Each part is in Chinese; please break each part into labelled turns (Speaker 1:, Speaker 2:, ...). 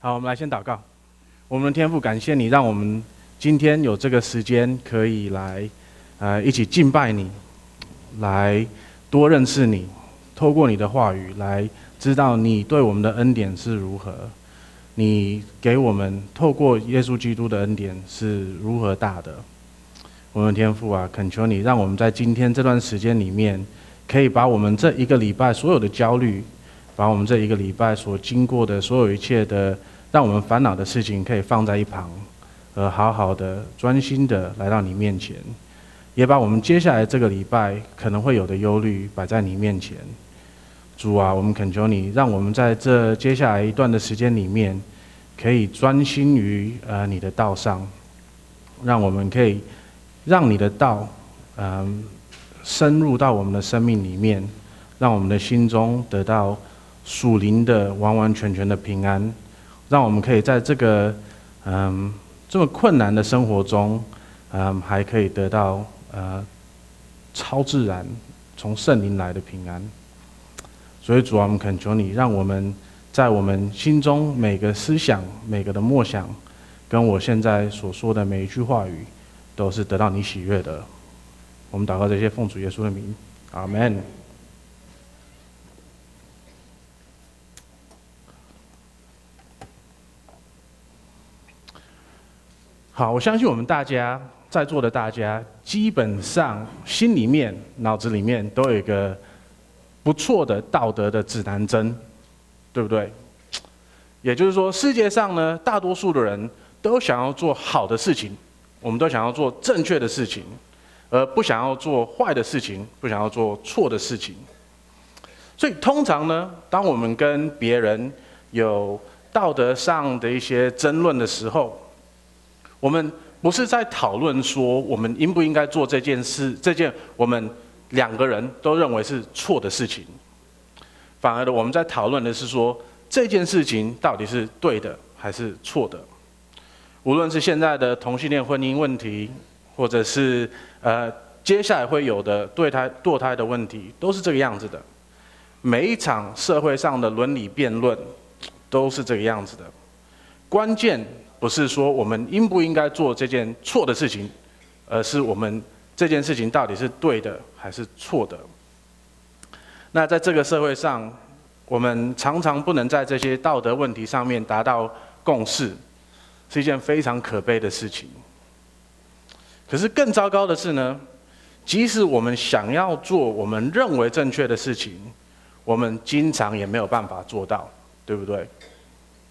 Speaker 1: 好，我们来先祷告。我们的天父，感谢你，让我们今天有这个时间可以来，呃，一起敬拜你，来多认识你，透过你的话语来知道你对我们的恩典是如何，你给我们透过耶稣基督的恩典是如何大的。我们的天父啊，恳求你，让我们在今天这段时间里面，可以把我们这一个礼拜所有的焦虑。把我们这一个礼拜所经过的所有一切的，让我们烦恼的事情，可以放在一旁，呃好好的、专心的来到你面前，也把我们接下来这个礼拜可能会有的忧虑摆在你面前。主啊，我们恳求你，让我们在这接下来一段的时间里面，可以专心于呃你的道上，让我们可以让你的道，嗯、深入到我们的生命里面，让我们的心中得到。属灵的完完全全的平安，让我们可以在这个嗯这么困难的生活中，嗯还可以得到呃超自然从圣灵来的平安。所以主啊，我们恳求你，让我们在我们心中每个思想、每个的默想，跟我现在所说的每一句话语，都是得到你喜悦的。我们祷告这些奉主耶稣的名，阿门。好，我相信我们大家在座的大家，基本上心里面、脑子里面都有一个不错的道德的指南针，对不对？也就是说，世界上呢，大多数的人都想要做好的事情，我们都想要做正确的事情，而不想要做坏的事情，不想要做错的事情。所以，通常呢，当我们跟别人有道德上的一些争论的时候，我们不是在讨论说我们应不应该做这件事，这件我们两个人都认为是错的事情，反而的我们在讨论的是说这件事情到底是对的还是错的。无论是现在的同性恋婚姻问题，或者是呃接下来会有的对胎堕胎的问题，都是这个样子的。每一场社会上的伦理辩论都是这个样子的，关键。不是说我们应不应该做这件错的事情，而是我们这件事情到底是对的还是错的。那在这个社会上，我们常常不能在这些道德问题上面达到共识，是一件非常可悲的事情。可是更糟糕的是呢，即使我们想要做我们认为正确的事情，我们经常也没有办法做到，对不对？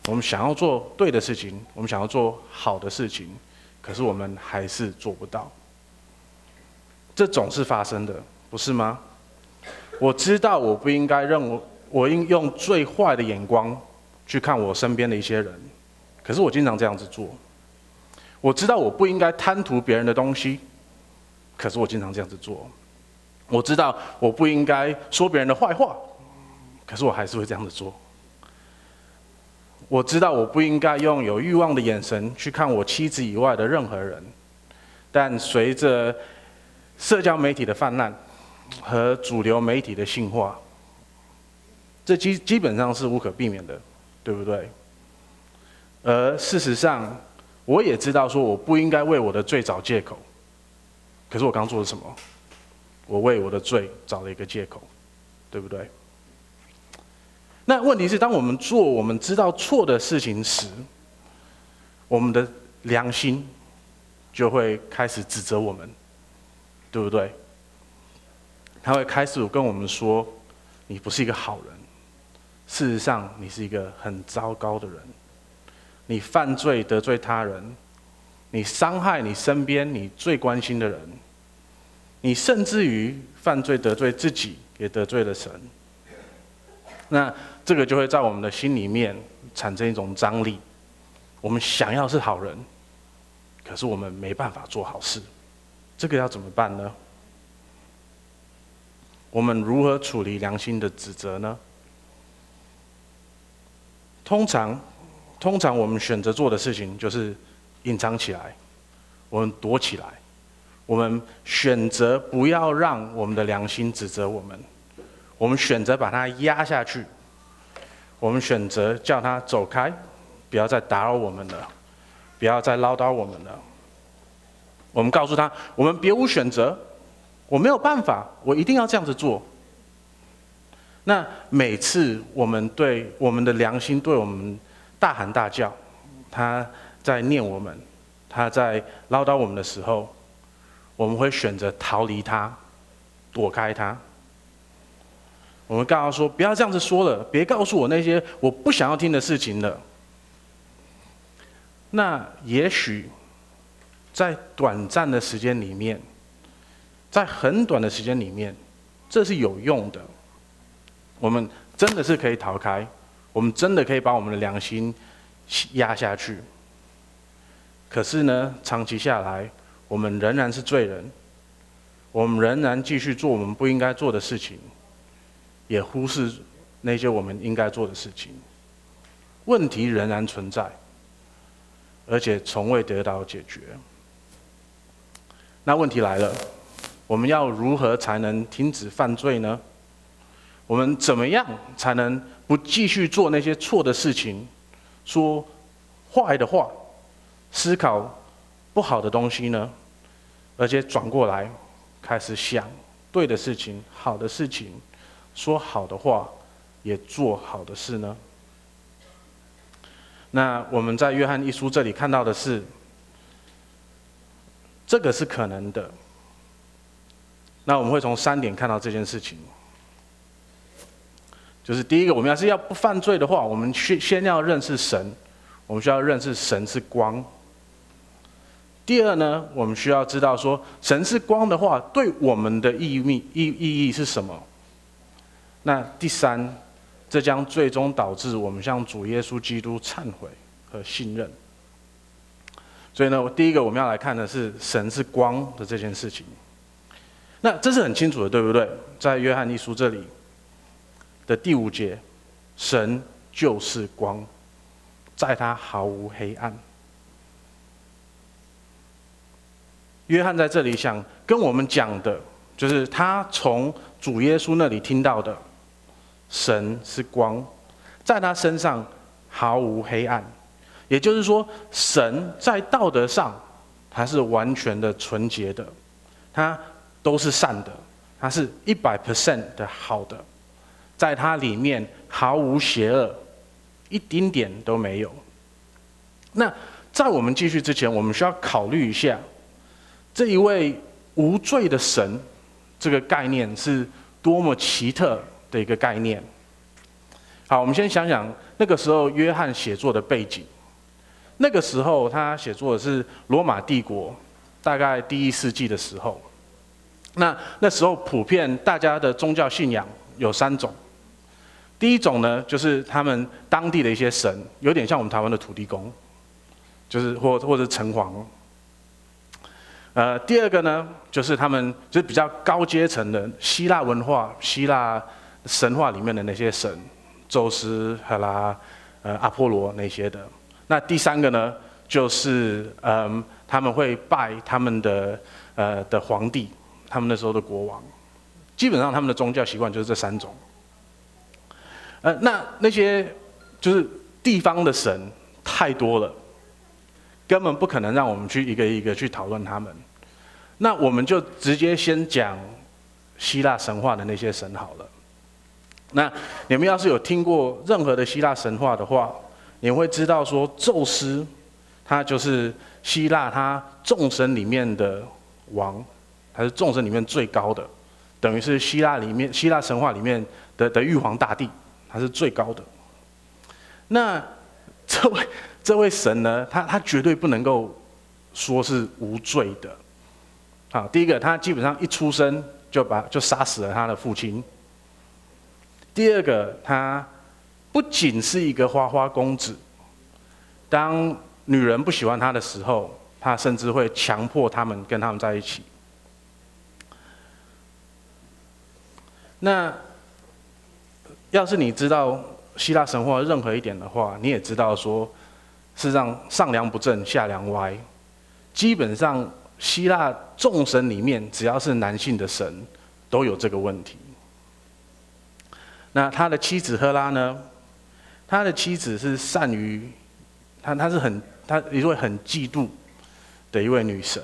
Speaker 1: 我们想要做对的事情，我们想要做好的事情，可是我们还是做不到。这总是发生的，不是吗？我知道我不应该认，我应用最坏的眼光去看我身边的一些人，可是我经常这样子做。我知道我不应该贪图别人的东西，可是我经常这样子做。我知道我不应该说别人的坏话，可是我还是会这样子做。我知道我不应该用有欲望的眼神去看我妻子以外的任何人，但随着社交媒体的泛滥和主流媒体的性化，这基基本上是无可避免的，对不对？而事实上，我也知道说我不应该为我的罪找借口，可是我刚做了什么？我为我的罪找了一个借口，对不对？那问题是，当我们做我们知道错的事情时，我们的良心就会开始指责我们，对不对？他会开始跟我们说：“你不是一个好人，事实上你是一个很糟糕的人。你犯罪得罪他人，你伤害你身边你最关心的人，你甚至于犯罪得罪自己，也得罪了神。”那。这个就会在我们的心里面产生一种张力，我们想要是好人，可是我们没办法做好事，这个要怎么办呢？我们如何处理良心的指责呢？通常，通常我们选择做的事情就是隐藏起来，我们躲起来，我们选择不要让我们的良心指责我们，我们选择把它压下去。我们选择叫他走开，不要再打扰我们了，不要再唠叨我们了。我们告诉他，我们别无选择，我没有办法，我一定要这样子做。那每次我们对我们的良心对我们大喊大叫，他在念我们，他在唠叨我们的时候，我们会选择逃离他，躲开他。我们告诉他说：“不要这样子说了，别告诉我那些我不想要听的事情了。”那也许在短暂的时间里面，在很短的时间里面，这是有用的。我们真的是可以逃开，我们真的可以把我们的良心压下去。可是呢，长期下来，我们仍然是罪人，我们仍然继续做我们不应该做的事情，也忽视那些我们应该做的事情。问题仍然存在，而且从未得到解决。那问题来了，我们要如何才能停止犯罪呢？我们怎么样才能不继续做那些错的事情，说坏的话，思考不好的东西呢？而且转过来开始想对的事情、好的事情，说好的话，也做好的事呢？那我们在约翰一书这里看到的是，这个是可能的。那我们会从三点看到这件事情。就是第一个，我们要是要不犯罪的话，我们先先要认识神，我们需要认识神是光。第二呢，我们需要知道说，神是光的话，对我们的意义意意义是什么？那第三，这将最终导致我们向主耶稣基督忏悔和信任。所以呢，我第一个我们要来看的是神是光的这件事情。那这是很清楚的，对不对？在约翰一书这里。的第五节，神就是光，在他毫无黑暗。约翰在这里想跟我们讲的，就是他从主耶稣那里听到的，神是光，在他身上毫无黑暗。也就是说，神在道德上他是完全的纯洁的，他都是善的，他是一百 percent 的好的。在它里面毫无邪恶，一丁点都没有。那在我们继续之前，我们需要考虑一下，这一位无罪的神，这个概念是多么奇特的一个概念。好，我们先想想那个时候约翰写作的背景。那个时候他写作的是罗马帝国，大概第一世纪的时候。那那时候普遍大家的宗教信仰有三种。第一种呢，就是他们当地的一些神，有点像我们台湾的土地公，就是或或者城隍。呃，第二个呢，就是他们就是比较高阶层的希腊文化、希腊神话里面的那些神，宙斯、赫拉、呃阿波罗那些的。那第三个呢，就是嗯，他们会拜他们的呃的皇帝，他们那时候的国王。基本上他们的宗教习惯就是这三种。呃，那那些就是地方的神太多了，根本不可能让我们去一个一个去讨论他们。那我们就直接先讲希腊神话的那些神好了。那你们要是有听过任何的希腊神话的话，你会知道说，宙斯他就是希腊他众神里面的王，他是众神里面最高的，等于是希腊里面希腊神话里面的的玉皇大帝。他是最高的。那 这位这位神呢？他他绝对不能够说是无罪的。好，第一个，他基本上一出生就把就杀死了他的父亲。第二个，他不仅是一个花花公子，当女人不喜欢他的时候，他甚至会强迫他们跟他们在一起。那。要是你知道希腊神话任何一点的话，你也知道说，是让上梁不正下梁歪。基本上，希腊众神里面，只要是男性的神，都有这个问题。那他的妻子赫拉呢？他的妻子是善于她她是很她一位很嫉妒的一位女神。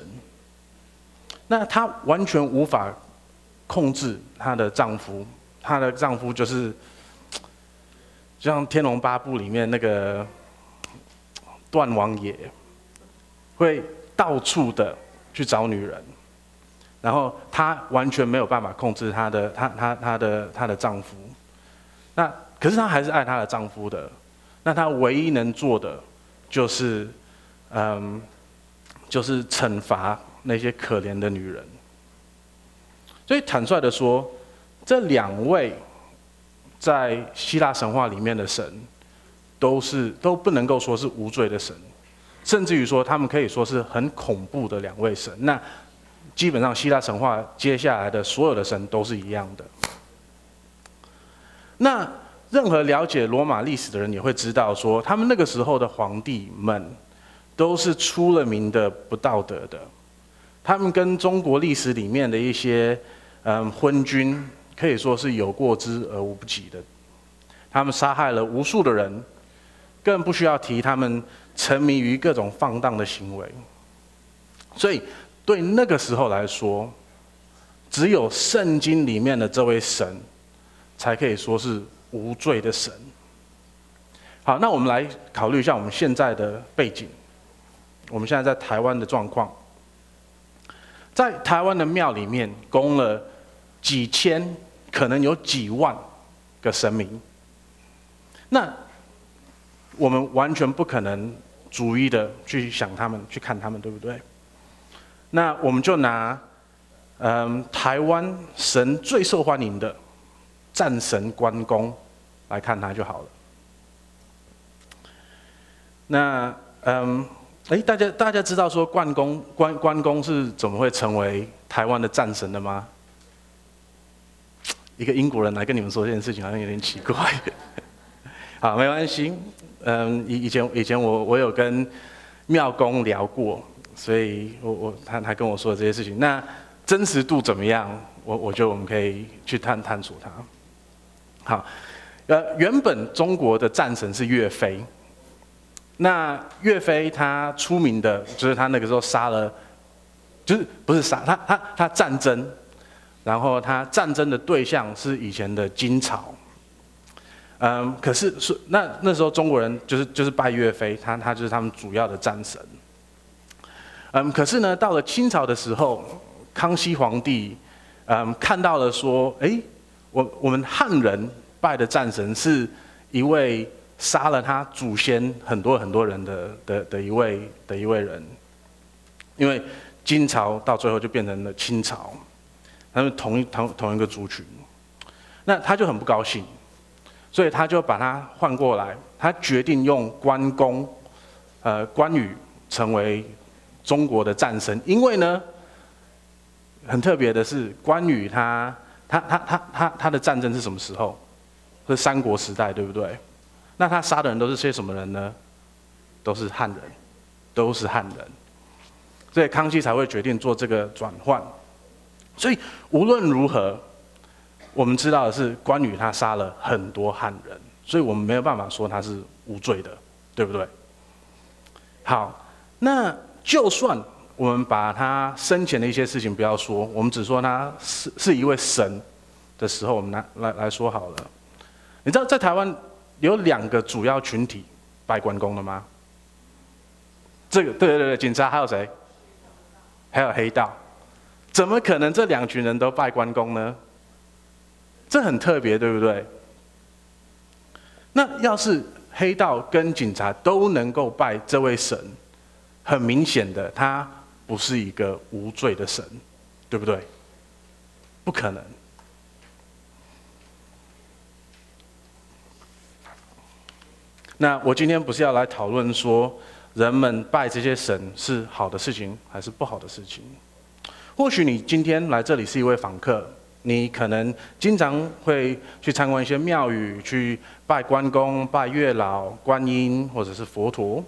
Speaker 1: 那她完全无法控制她的丈夫，她的丈夫就是就像《天龙八部》里面那个段王爷，会到处的去找女人，然后她完全没有办法控制她的她她她的她的丈夫。那可是她还是爱她的丈夫的。那她唯一能做的就是，嗯，就是惩罚。那些可怜的女人，所以坦率的说，这两位在希腊神话里面的神，都是都不能够说是无罪的神，甚至于说他们可以说是很恐怖的两位神。那基本上希腊神话接下来的所有的神都是一样的。那任何了解罗马历史的人也会知道，说他们那个时候的皇帝们都是出了名的不道德的。他们跟中国历史里面的一些嗯昏君可以说是有过之而无不及的，他们杀害了无数的人，更不需要提他们沉迷于各种放荡的行为。所以对那个时候来说，只有圣经里面的这位神，才可以说是无罪的神。好，那我们来考虑一下我们现在的背景，我们现在在台湾的状况。在台湾的庙里面供了几千，可能有几万个神明。那我们完全不可能逐一的去想他们，去看他们，对不对？那我们就拿，嗯，台湾神最受欢迎的战神关公来看他就好了。那，嗯。哎，大家大家知道说关公关关公是怎么会成为台湾的战神的吗？一个英国人来跟你们说这件事情，好像有点奇怪。好，没关系。嗯，以以前以前我我有跟庙公聊过，所以我我他他跟我说的这些事情，那真实度怎么样？我我觉得我们可以去探探索它。好，呃，原本中国的战神是岳飞。那岳飞他出名的就是他那个时候杀了，就是不是杀他他他战争，然后他战争的对象是以前的金朝，嗯，可是是那那时候中国人就是就是拜岳飞，他他就是他们主要的战神，嗯，可是呢到了清朝的时候，康熙皇帝嗯看到了说，哎，我我们汉人拜的战神是一位。杀了他祖先很多很多人的的的一位的一位人，因为金朝到最后就变成了清朝，他们同一同同一个族群，那他就很不高兴，所以他就把他换过来，他决定用关公，呃关羽成为中国的战神，因为呢，很特别的是关羽他他他他他他的战争是什么时候？是三国时代，对不对？那他杀的人都是些什么人呢？都是汉人，都是汉人，所以康熙才会决定做这个转换。所以无论如何，我们知道的是关羽他杀了很多汉人，所以我们没有办法说他是无罪的，对不对？好，那就算我们把他生前的一些事情不要说，我们只说他是是一位神的时候，我们来来来说好了。你知道在台湾，有两个主要群体拜关公的吗？这个对对对，警察还有谁？还有黑道，怎么可能这两群人都拜关公呢？这很特别，对不对？那要是黑道跟警察都能够拜这位神，很明显的，他不是一个无罪的神，对不对？不可能。那我今天不是要来讨论说，人们拜这些神是好的事情还是不好的事情？或许你今天来这里是一位访客，你可能经常会去参观一些庙宇，去拜关公、拜月老、观音或者是佛陀。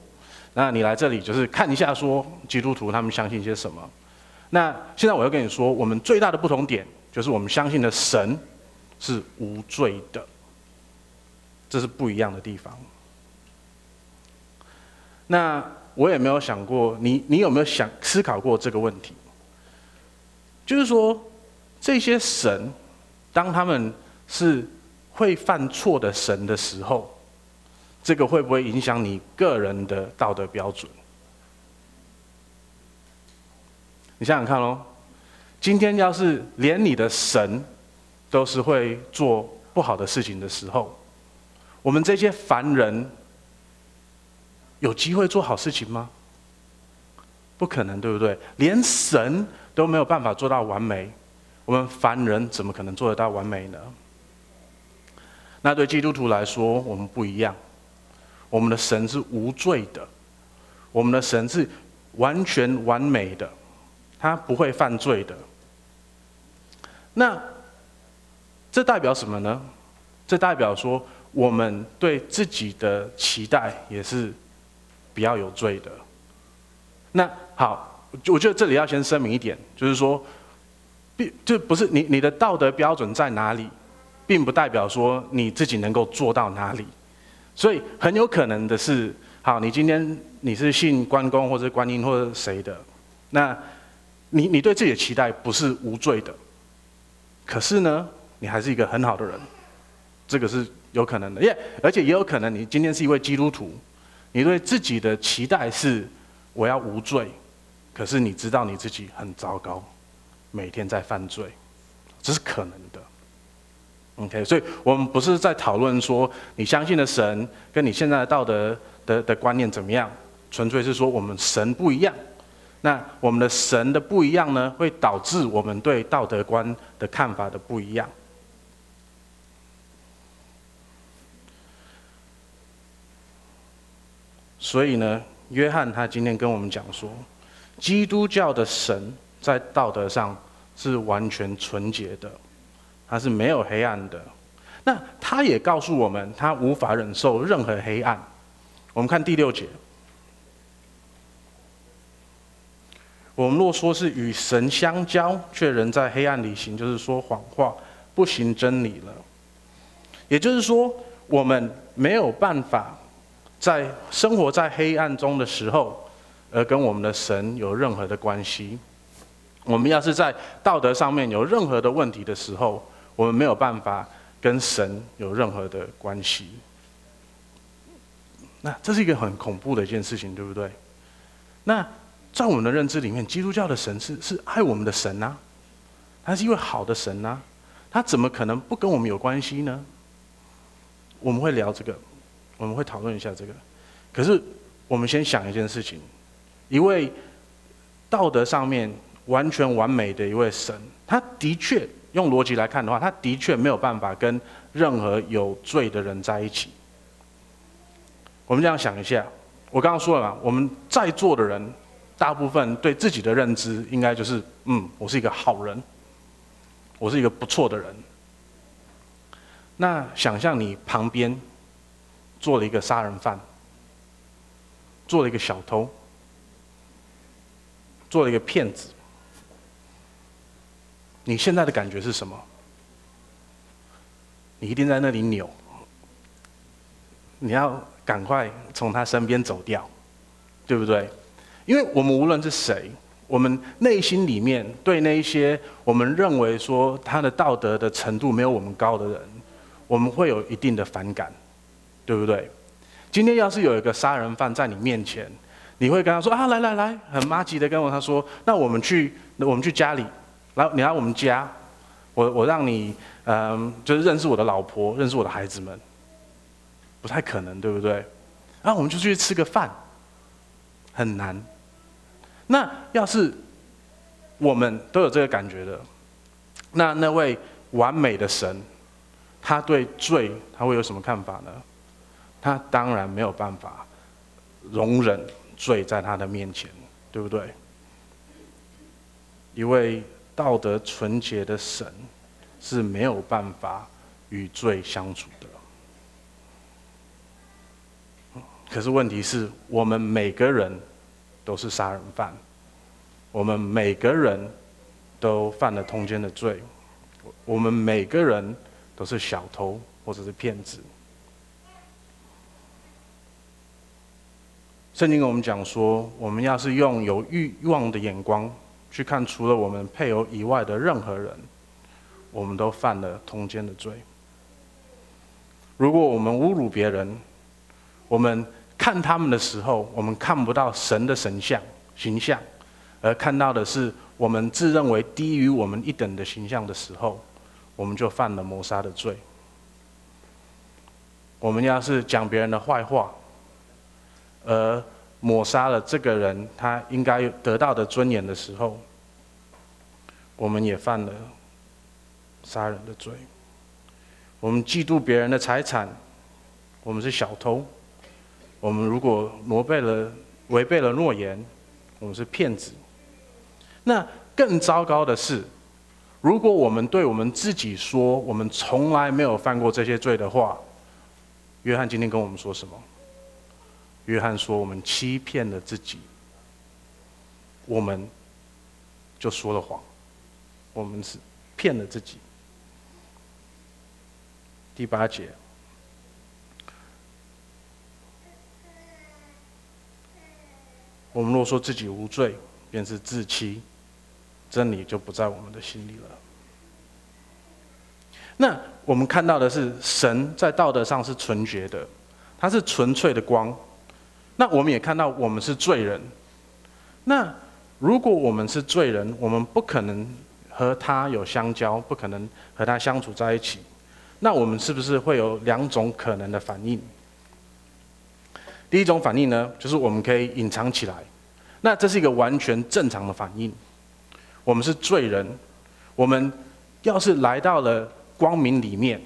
Speaker 1: 那你来这里就是看一下，说基督徒他们相信些什么。那现在我要跟你说，我们最大的不同点就是我们相信的神是无罪的，这是不一样的地方。那我也没有想过，你你有没有想思考过这个问题？就是说，这些神，当他们是会犯错的神的时候，这个会不会影响你个人的道德标准？你想想看喽，今天要是连你的神都是会做不好的事情的时候，我们这些凡人有机会做好事情吗？不可能，对不对？连神都没有办法做到完美，我们凡人怎么可能做得到完美呢？那对基督徒来说，我们不一样，我们的神是无罪的，我们的神是完全完美的。他不会犯罪的。那这代表什么呢？这代表说，我们对自己的期待也是比较有罪的。那好，我觉得这里要先声明一点，就是说，并就不是你你的道德标准在哪里，并不代表说你自己能够做到哪里。所以很有可能的是，好，你今天你是信关公或者观音或者谁的，那。你你对自己的期待不是无罪的，可是呢，你还是一个很好的人，这个是有可能的，耶，而且也有可能你今天是一位基督徒，你对自己的期待是我要无罪，可是你知道你自己很糟糕，每天在犯罪，这是可能的。OK，所以我们不是在讨论说你相信的神跟你现在的道德的的观念怎么样，纯粹是说我们神不一样。那我们的神的不一样呢，会导致我们对道德观的看法的不一样。所以呢，约翰他今天跟我们讲说，基督教的神在道德上是完全纯洁的，他是没有黑暗的。那他也告诉我们，他无法忍受任何黑暗。我们看第六节。我们若说是与神相交，却仍在黑暗里行，就是说谎话，不行真理了。也就是说，我们没有办法在生活在黑暗中的时候，而跟我们的神有任何的关系。我们要是在道德上面有任何的问题的时候，我们没有办法跟神有任何的关系。那这是一个很恐怖的一件事情，对不对？那。在我们的认知里面，基督教的神是是爱我们的神呐、他是一位好的神呐、他怎么可能不跟我们有关系呢？我们会聊这个，我们会讨论一下这个。可是我们先想一件事情：一位道德上面完全完美的一位神，他的确用逻辑来看的话，他的确没有办法跟任何有罪的人在一起。我们这样想一下，我刚刚说了嘛，我们在座的人。大部分对自己的认知应该就是，嗯，我是一个好人，我是一个不错的人。那想象你旁边坐了一个杀人犯，坐了一个小偷，坐了一个骗子，你现在的感觉是什么？你一定在那里扭，你要赶快从他身边走掉，对不对？因为我们无论是谁，我们内心里面对那一些我们认为说他的道德的程度没有我们高的人，我们会有一定的反感，对不对？今天要是有一个杀人犯在你面前，你会跟他说啊，来来来，很麻吉的跟我他说，那我们去，我们去家里，来你来我们家，我我让你嗯，就是认识我的老婆，认识我的孩子们，不太可能，对不对？然后我们就去吃个饭，很难。那要是我们都有这个感觉的，那那位完美的神，他对罪他会有什么看法呢？他当然没有办法容忍罪在他的面前，对不对？一位道德纯洁的神是没有办法与罪相处的。可是问题是我们每个人。都是杀人犯，我们每个人都犯了通奸的罪，我们每个人都是小偷或者是骗子。圣经跟我们讲说，我们要是用有欲望的眼光去看除了我们配偶以外的任何人，我们都犯了通奸的罪。如果我们侮辱别人，我们看他们的时候，我们看不到神的神像形象，而看到的是我们自认为低于我们一等的形象的时候，我们就犯了谋杀的罪。我们要是讲别人的坏话，而抹杀了这个人他应该得到的尊严的时候，我们也犯了杀人的罪。我们嫉妒别人的财产，我们是小偷。我们如果违背了违背了诺言，我们是骗子。那更糟糕的是，如果我们对我们自己说我们从来没有犯过这些罪的话，约翰今天跟我们说什么？约翰说我们欺骗了自己，我们就说了谎，我们是骗了自己。第八节。我们若说自己无罪，便是自欺，真理就不在我们的心里了。那我们看到的是，神在道德上是纯洁的，他是纯粹的光。那我们也看到，我们是罪人。那如果我们是罪人，我们不可能和他有相交，不可能和他相处在一起。那我们是不是会有两种可能的反应？第一种反应呢，就是我们可以隐藏起来，那这是一个完全正常的反应。我们是罪人，我们要是来到了光明里面，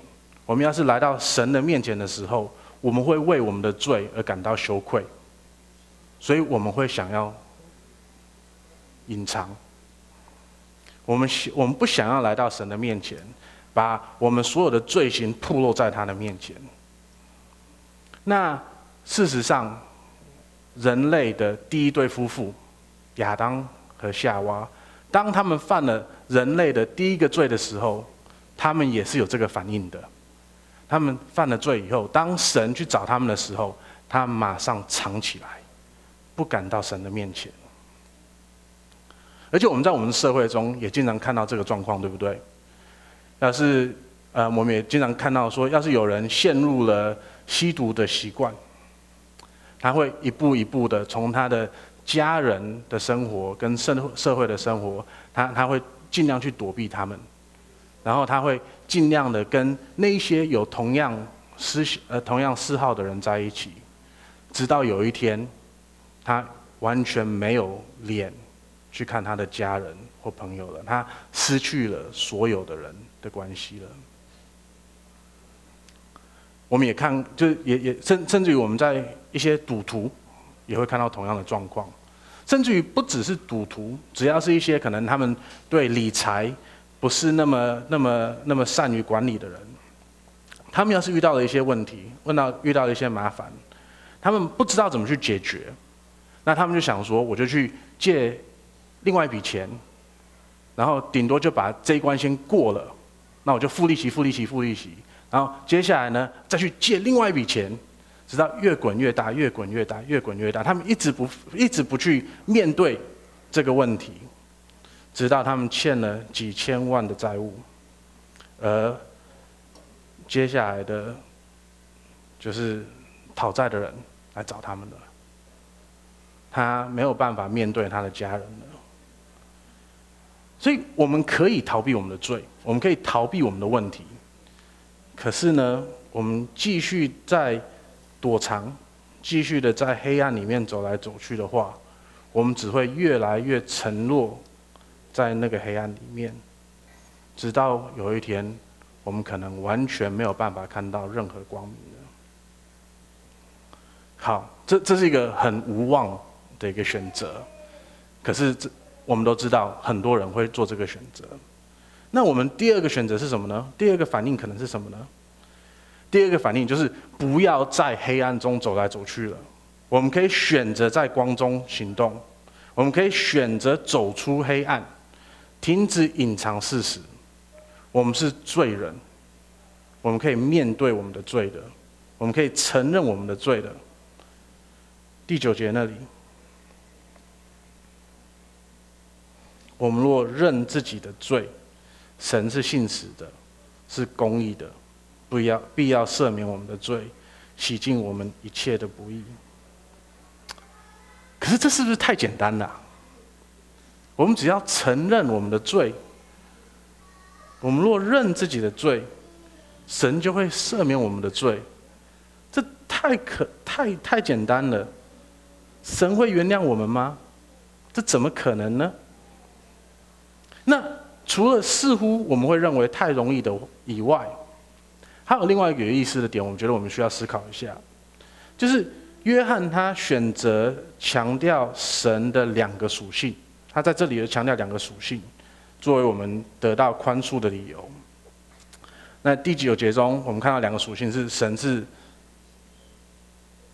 Speaker 1: 我们要是来到神的面前的时候，我们会为我们的罪而感到羞愧，所以我们会想要隐藏。我们我们不想要来到神的面前，把我们所有的罪行暴露在他的面前。那。事实上，人类的第一对夫妇亚当和夏娃，当他们犯了人类的第一个罪的时候，他们也是有这个反应的。他们犯了罪以后，当神去找他们的时候，他马上藏起来，不敢到神的面前。而且我们在我们的社会中也经常看到这个状况，对不对？要是呃，我们也经常看到说，要是有人陷入了吸毒的习惯。他会一步一步的从他的家人的生活跟社社会的生活，他他会尽量去躲避他们，然后他会尽量的跟那些有同样嗜呃同样嗜好的人在一起，直到有一天，他完全没有脸去看他的家人或朋友了，他失去了所有的人的关系了。我们也看，就也也甚甚至于我们在一些赌徒也会看到同样的状况，甚至于不只是赌徒，只要是一些可能他们对理财不是那么那么那么善于管理的人，他们要是遇到了一些问题，问到遇到了一些麻烦，他们不知道怎么去解决，那他们就想说，我就去借另外一笔钱，然后顶多就把这一关先过了，那我就付利息、付利息、付利息。然后接下来呢，再去借另外一笔钱，直到越滚越大，越滚越大，越滚越大。他们一直不一直不去面对这个问题，直到他们欠了几千万的债务，而接下来的，就是讨债的人来找他们了。他没有办法面对他的家人了，所以我们可以逃避我们的罪，我们可以逃避我们的问题。可是呢，我们继续在躲藏，继续的在黑暗里面走来走去的话，我们只会越来越沉落在那个黑暗里面，直到有一天，我们可能完全没有办法看到任何光明了。好，这这是一个很无望的一个选择，可是这我们都知道，很多人会做这个选择。那我们第二个选择是什么呢？第二个反应可能是什么呢？第二个反应就是不要在黑暗中走来走去了。我们可以选择在光中行动，我们可以选择走出黑暗，停止隐藏事实。我们是罪人，我们可以面对我们的罪的，我们可以承认我们的罪的。第九节那里，我们若认自己的罪，神是信实的，是公义的，不要必要赦免我们的罪，洗净我们一切的不义。可是这是不是太简单了？我们只要承认我们的罪，我们若认自己的罪，神就会赦免我们的罪。这太可太太简单了，神会原谅我们吗？这怎么可能呢？那除了似乎我们会认为太容易的以外，还有另外一个有意思的点，我觉得我们需要思考一下，就是。约翰他选择强调神的两个属性，他在这里强调两个属性，作为我们得到宽恕的理由。那第九节中，我们看到两个属性是神是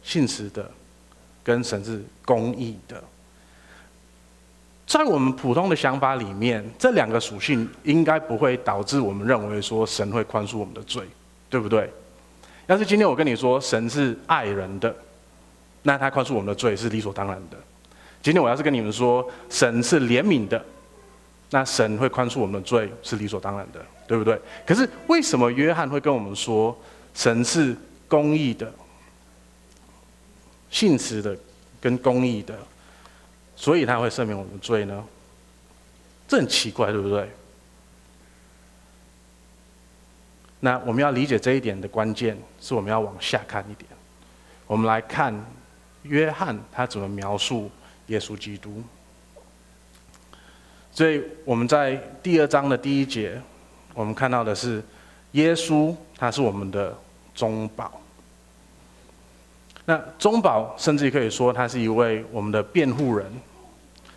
Speaker 1: 信实的，跟神是公义的。在我们普通的想法里面，这两个属性应该不会导致我们认为说神会宽恕我们的罪，对不对？要是今天我跟你说神是爱人的。那他宽恕我们的罪是理所当然的。今天我要是跟你们说神是怜悯的，那神会宽恕我们的罪是理所当然的，对不对？可是为什么约翰会跟我们说神是公义的、信实的跟公义的，所以他会赦免我们的罪呢？这很奇怪，对不对？那我们要理解这一点的关键是我们要往下看一点，我们来看。约翰他怎么描述耶稣基督？所以我们在第二章的第一节，我们看到的是耶稣，他是我们的中保。那中保甚至可以说他是一位我们的辩护人，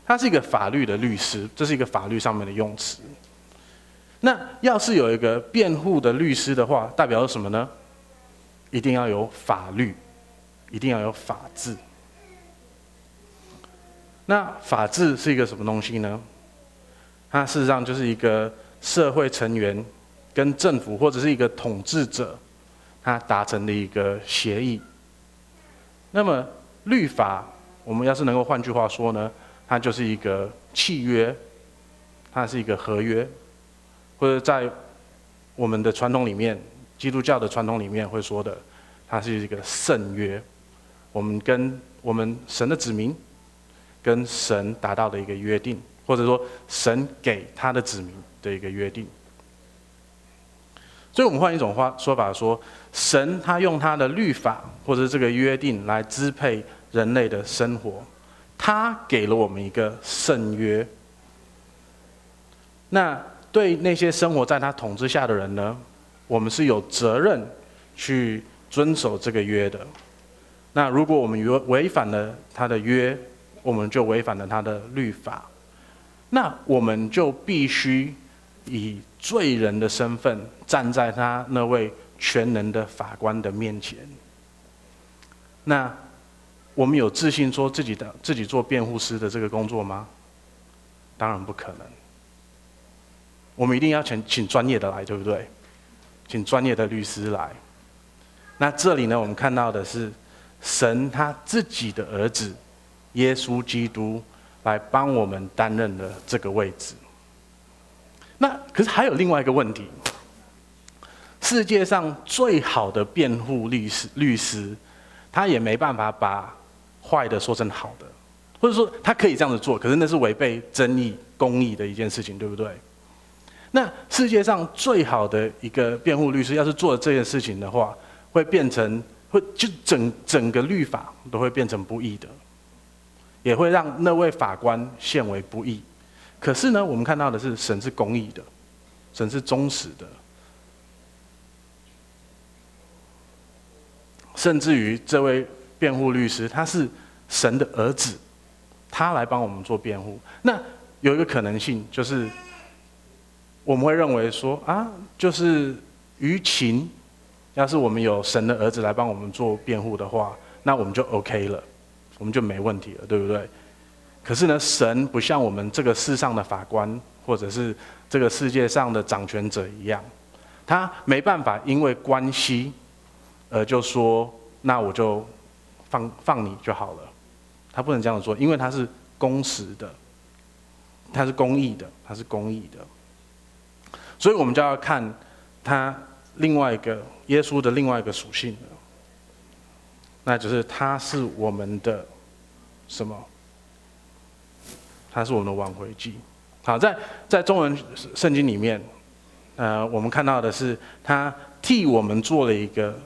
Speaker 1: 他是一个法律的律师，这是一个法律上面的用词。那要是有一个辩护的律师的话，代表什么呢？一定要有法律。一定要有法治。那法治是一个什么东西呢？它事实上就是一个社会成员跟政府或者是一个统治者，他达成的一个协议。那么律法，我们要是能够换句话说呢，它就是一个契约，它是一个合约，或者在我们的传统里面，基督教的传统里面会说的，它是一个圣约。我们跟我们神的子民，跟神达到的一个约定，或者说神给他的子民的一个约定。所以，我们换一种话说法说，神他用他的律法或者这个约定来支配人类的生活，他给了我们一个圣约。那对那些生活在他统治下的人呢，我们是有责任去遵守这个约的。那如果我们违违反了他的约，我们就违反了他的律法，那我们就必须以罪人的身份站在他那位全能的法官的面前。那我们有自信说自己的自己做辩护师的这个工作吗？当然不可能。我们一定要请请专业的来，对不对？请专业的律师来。那这里呢，我们看到的是。神他自己的儿子耶稣基督来帮我们担任了这个位置。那可是还有另外一个问题：世界上最好的辩护律师，律师他也没办法把坏的说成好的，或者说他可以这样子做，可是那是违背正义、公义的一件事情，对不对？那世界上最好的一个辩护律师，要是做了这件事情的话，会变成。会就整整个律法都会变成不义的，也会让那位法官陷为不义。可是呢，我们看到的是神是公义的，神是忠实的，甚至于这位辩护律师他是神的儿子，他来帮我们做辩护。那有一个可能性就是，我们会认为说啊，就是于情。要是我们有神的儿子来帮我们做辩护的话，那我们就 OK 了，我们就没问题了，对不对？可是呢，神不像我们这个世上的法官，或者是这个世界上的掌权者一样，他没办法因为关系，呃，就说那我就放放你就好了，他不能这样说，因为他是公实的，他是公义的，他是公义的。所以我们就要看他另外一个耶稣的另外一个属性，那就是他是我们的什么？他是我们的挽回祭。好，在在中文圣经里面，呃，我们看到的是他替我们做了一个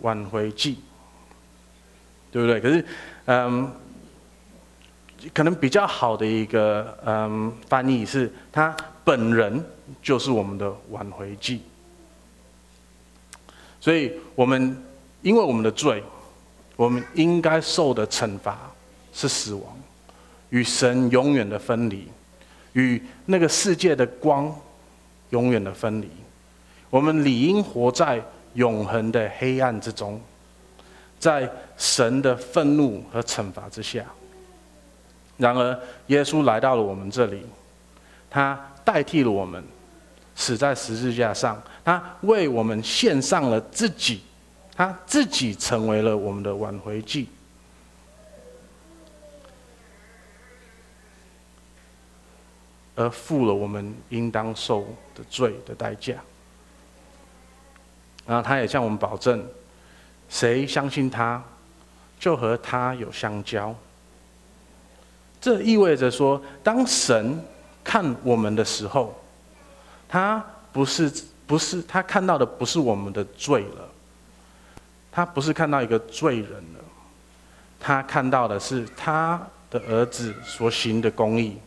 Speaker 1: 挽回祭，对不对？可是，嗯，可能比较好的一个嗯翻译是他本人就是我们的挽回祭。所以我们因为我们的罪，我们应该受的惩罚是死亡，与神永远的分离。与那个世界的光永远的分离，我们理应活在永恒的黑暗之中，在神的愤怒和惩罚之下。然而，耶稣来到了我们这里，他代替了我们，死在十字架上，他为我们献上了自己，他自己成为了我们的挽回祭。而付了我们应当受的罪的代价，然后他也向我们保证，谁相信他，就和他有相交。这意味着说，当神看我们的时候，他不是不是他看到的不是我们的罪了，他不是看到一个罪人了，他看到的是他的儿子所行的公义。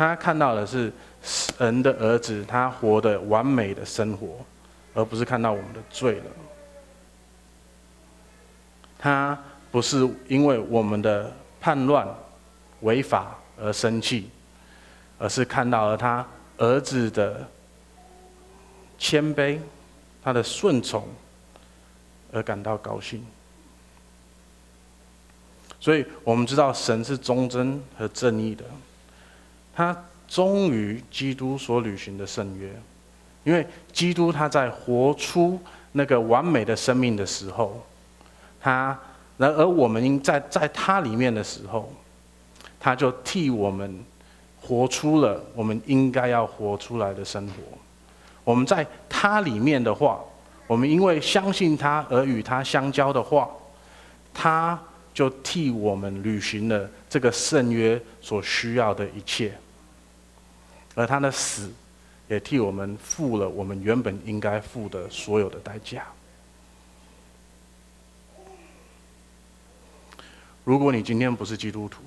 Speaker 1: 他看到的是神的儿子，他活得完美的生活，而不是看到我们的罪了。他不是因为我们的叛乱、违法而生气，而是看到了他儿子的谦卑、他的顺从而感到高兴。所以我们知道神是忠贞和正义的。他忠于基督所履行的圣约，因为基督他在活出那个完美的生命的时候，他然而我们应在在他里面的时候，他就替我们活出了我们应该要活出来的生活。我们在他里面的话，我们因为相信他而与他相交的话，他就替我们履行了这个圣约所需要的一切。而他的死，也替我们付了我们原本应该付的所有的代价。如果你今天不是基督徒，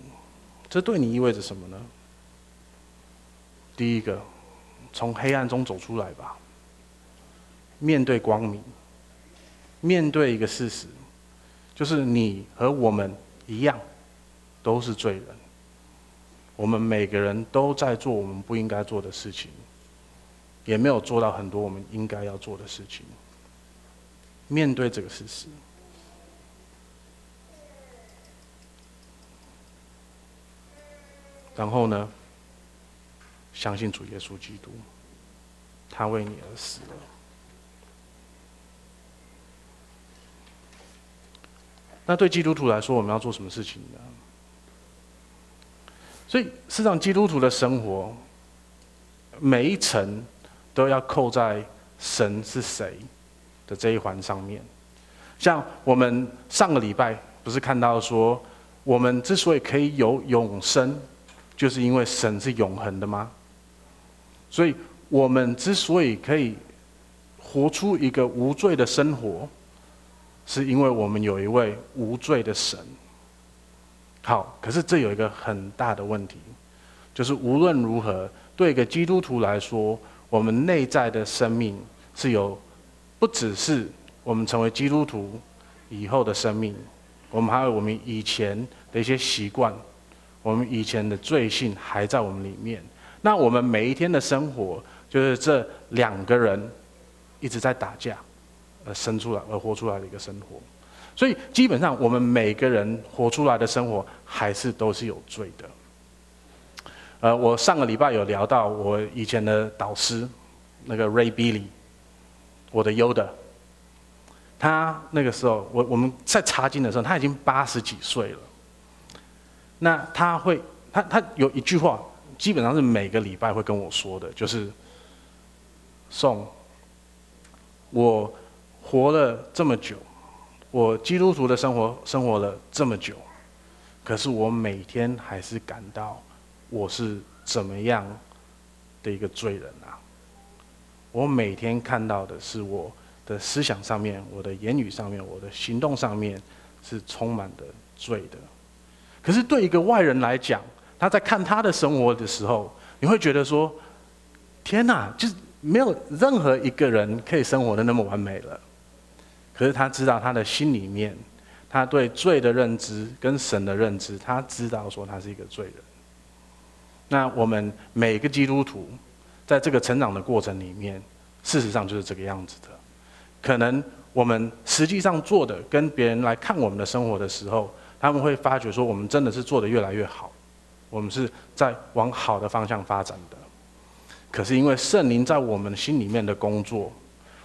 Speaker 1: 这对你意味着什么呢？第一个，从黑暗中走出来吧，面对光明，面对一个事实，就是你和我们一样，都是罪人。我们每个人都在做我们不应该做的事情，也没有做到很多我们应该要做的事情。面对这个事实，然后呢，相信主耶稣基督，他为你而死了。那对基督徒来说，我们要做什么事情呢？所以，事实上，基督徒的生活每一层都要扣在神是谁的这一环上面。像我们上个礼拜不是看到说，我们之所以可以有永生，就是因为神是永恒的吗？所以我们之所以可以活出一个无罪的生活，是因为我们有一位无罪的神。好，可是这有一个很大的问题，就是无论如何，对一个基督徒来说，我们内在的生命是有，不只是我们成为基督徒以后的生命，我们还有我们以前的一些习惯，我们以前的罪性还在我们里面。那我们每一天的生活，就是这两个人一直在打架，而生出来而活出来的一个生活。所以基本上，我们每个人活出来的生活还是都是有罪的。呃，我上个礼拜有聊到我以前的导师，那个 Ray Billy，我的 Yoda。他那个时候，我我们在查经的时候，他已经八十几岁了。那他会，他他有一句话，基本上是每个礼拜会跟我说的，就是送，我活了这么久，我基督徒的生活生活了这么久，可是我每天还是感到我是怎么样的一个罪人啊！我每天看到的是我的思想上面、我的言语上面、我的行动上面是充满的罪的。可是对一个外人来讲，他在看他的生活的时候，你会觉得说：“天哪，就是没有任何一个人可以生活的那么完美了。”可是他知道他的心里面，他对罪的认知跟神的认知，他知道说他是一个罪人。那我们每个基督徒，在这个成长的过程里面，事实上就是这个样子的。可能我们实际上做的，跟别人来看我们的生活的时候，他们会发觉说，我们真的是做得越来越好，我们是在往好的方向发展的。可是因为圣灵在我们心里面的工作，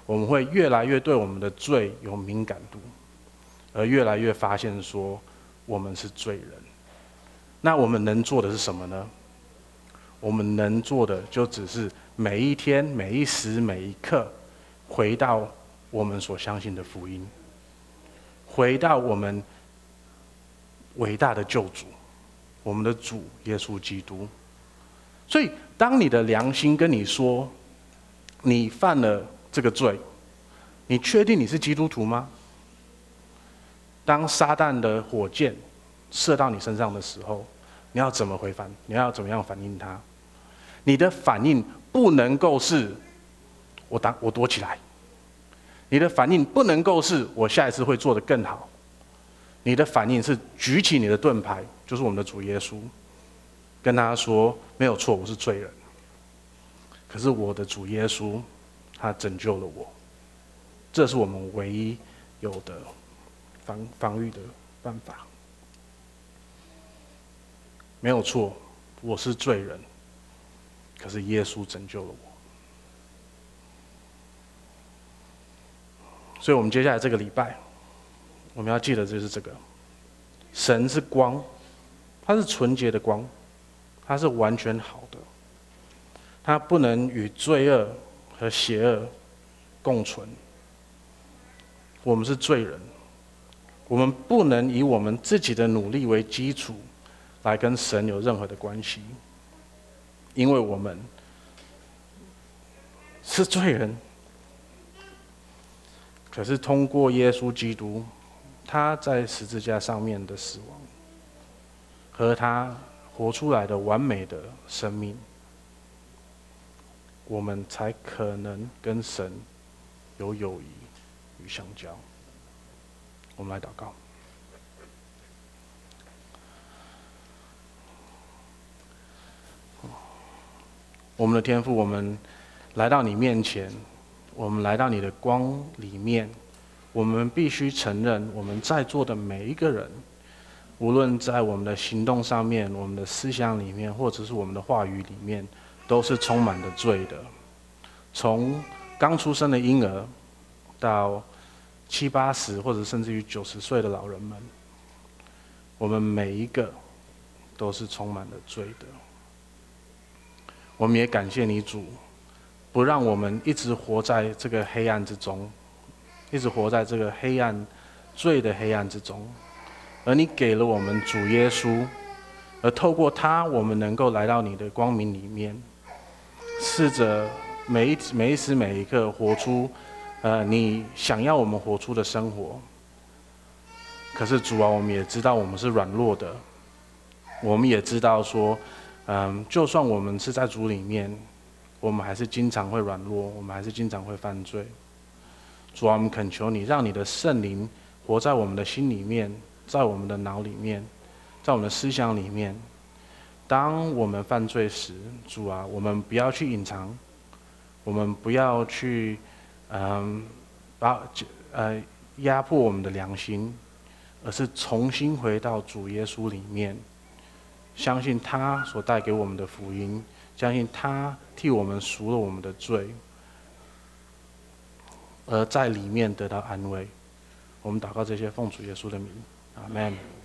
Speaker 1: 我们会越来越对我们的罪有敏感度，而越来越发现说我们是罪人。那我们能做的是什么呢？我们能做的就只是每一天、每一时、每一刻，回到我们所相信的福音，回到我们。伟大的救主，我们的主耶稣基督。所以，当你的良心跟你说，你犯了这个罪，你确定你是基督徒吗？当撒旦的火箭射到你身上的时候，你要怎么回反？你要怎么样反应他？你的反应不能够是我当我躲起来，你的反应不能够是我下一次会做得更好。你的反应是举起你的盾牌，就是我们的主耶稣，跟他说：“没有错，我是罪人。可是我的主耶稣，他拯救了我。这是我们唯一有的防防御的办法。没有错，我是罪人。可是耶稣拯救了我。所以，我们接下来这个礼拜。”我们要记得就是这个，神是光，他是纯洁的光，他是完全好的，他不能与罪恶和邪恶共存。我们是罪人，我们不能以我们自己的努力为基础来跟神有任何的关系，因为我们是罪人。可是通过耶稣基督。他在十字架上面的死亡，和他活出来的完美的生命，我们才可能跟神有友谊与相交。我们来祷告。我们的天赋，我们来到你面前，我们来到你的光里面。我们必须承认，我们在座的每一个人，无论在我们的行动上面、我们的思想里面，或者是我们的话语里面，都是充满了罪的。从刚出生的婴儿，到七八十或者甚至于九十岁的老人们，我们每一个都是充满了罪的。我们也感谢你主，不让我们一直活在这个黑暗之中。一直活在这个黑暗、罪的黑暗之中，而你给了我们主耶稣，而透过他，我们能够来到你的光明里面，试着每一每一时每一刻活出，呃，你想要我们活出的生活。可是主啊，我们也知道我们是软弱的，我们也知道说，嗯、就算我们是在主里面，我们还是经常会软弱，我们还是经常会犯罪。主啊，我们恳求你，让你的圣灵活在我们的心里面，在我们的脑里面，在我们的思想里面。当我们犯罪时，主啊，我们不要去隐藏，我们不要去，嗯，把呃压迫我们的良心，而是重新回到主耶稣里面，相信他所带给我们的福音，相信他替我们赎了我们的罪。而在里面得到安慰，我们祷告这些奉主耶稣的名，阿门。